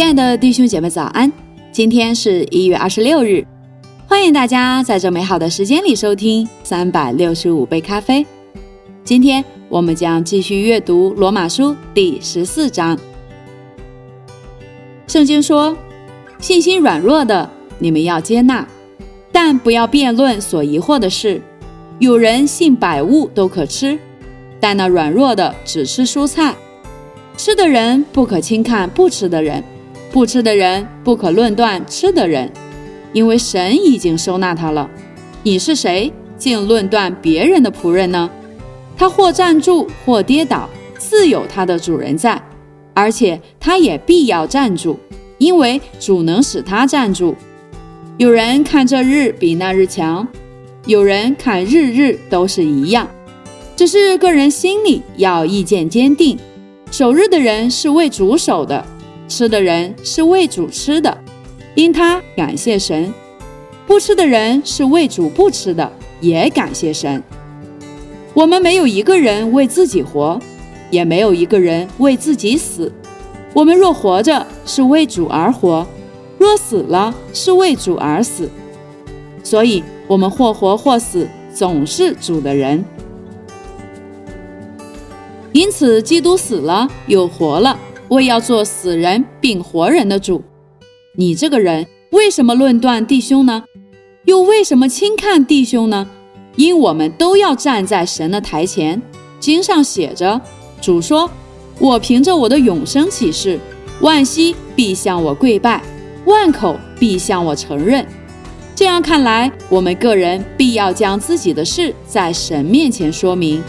亲爱的弟兄姐妹，早安！今天是一月二十六日，欢迎大家在这美好的时间里收听三百六十五杯咖啡。今天我们将继续阅读罗马书第十四章。圣经说：“信心软弱的，你们要接纳，但不要辩论所疑惑的事。有人信百物都可吃，但那软弱的只吃蔬菜。吃的人不可轻看不吃的人。”不吃的人不可论断吃的人，因为神已经收纳他了。你是谁，竟论断别人的仆人呢？他或站住，或跌倒，自有他的主人在，而且他也必要站住，因为主能使他站住。有人看这日比那日强，有人看日日都是一样，只是个人心里要意见坚定。守日的人是为主守的。吃的人是为主吃的，因他感谢神；不吃的人是为主不吃的，也感谢神。我们没有一个人为自己活，也没有一个人为自己死。我们若活着，是为主而活；若死了，是为主而死。所以，我们或活或死，总是主的人。因此，基督死了，又活了。为要做死人并活人的主，你这个人为什么论断弟兄呢？又为什么轻看弟兄呢？因我们都要站在神的台前。经上写着：“主说，我凭着我的永生启示，万膝必向我跪拜，万口必向我承认。”这样看来，我们个人必要将自己的事在神面前说明，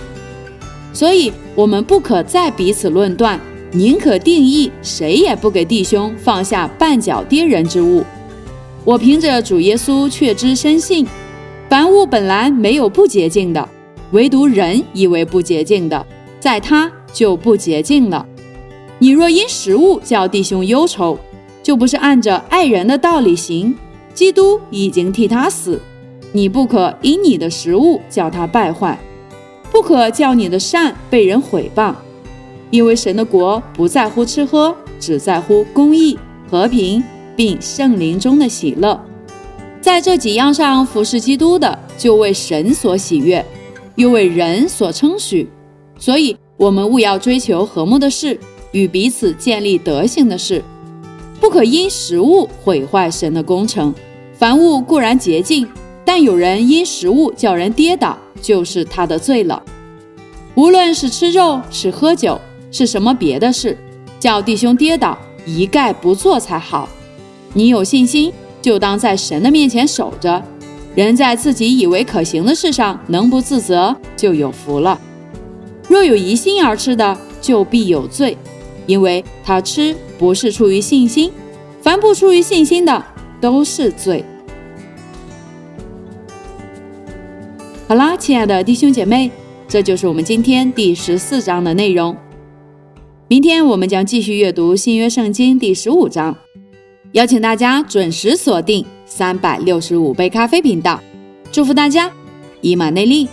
所以我们不可再彼此论断。宁可定义谁也不给弟兄放下绊脚跌人之物。我凭着主耶稣确知深信，凡物本来没有不洁净的，唯独人以为不洁净的，在他就不洁净了。你若因食物叫弟兄忧愁，就不是按着爱人的道理行。基督已经替他死，你不可因你的食物叫他败坏，不可叫你的善被人毁谤。因为神的国不在乎吃喝，只在乎公义、和平，并圣灵中的喜乐。在这几样上服侍基督的，就为神所喜悦，又为人所称许。所以，我们务要追求和睦的事，与彼此建立德行的事，不可因食物毁坏神的工程。凡物固然洁净，但有人因食物叫人跌倒，就是他的罪了。无论是吃肉，是喝酒。是什么别的事，叫弟兄跌倒，一概不做才好。你有信心，就当在神的面前守着。人在自己以为可行的事上能不自责，就有福了。若有疑心而吃的，就必有罪，因为他吃不是出于信心。凡不出于信心的，都是罪。好啦，亲爱的弟兄姐妹，这就是我们今天第十四章的内容。明天我们将继续阅读新约圣经第十五章，邀请大家准时锁定三百六十五杯咖啡频道，祝福大家，以马内利。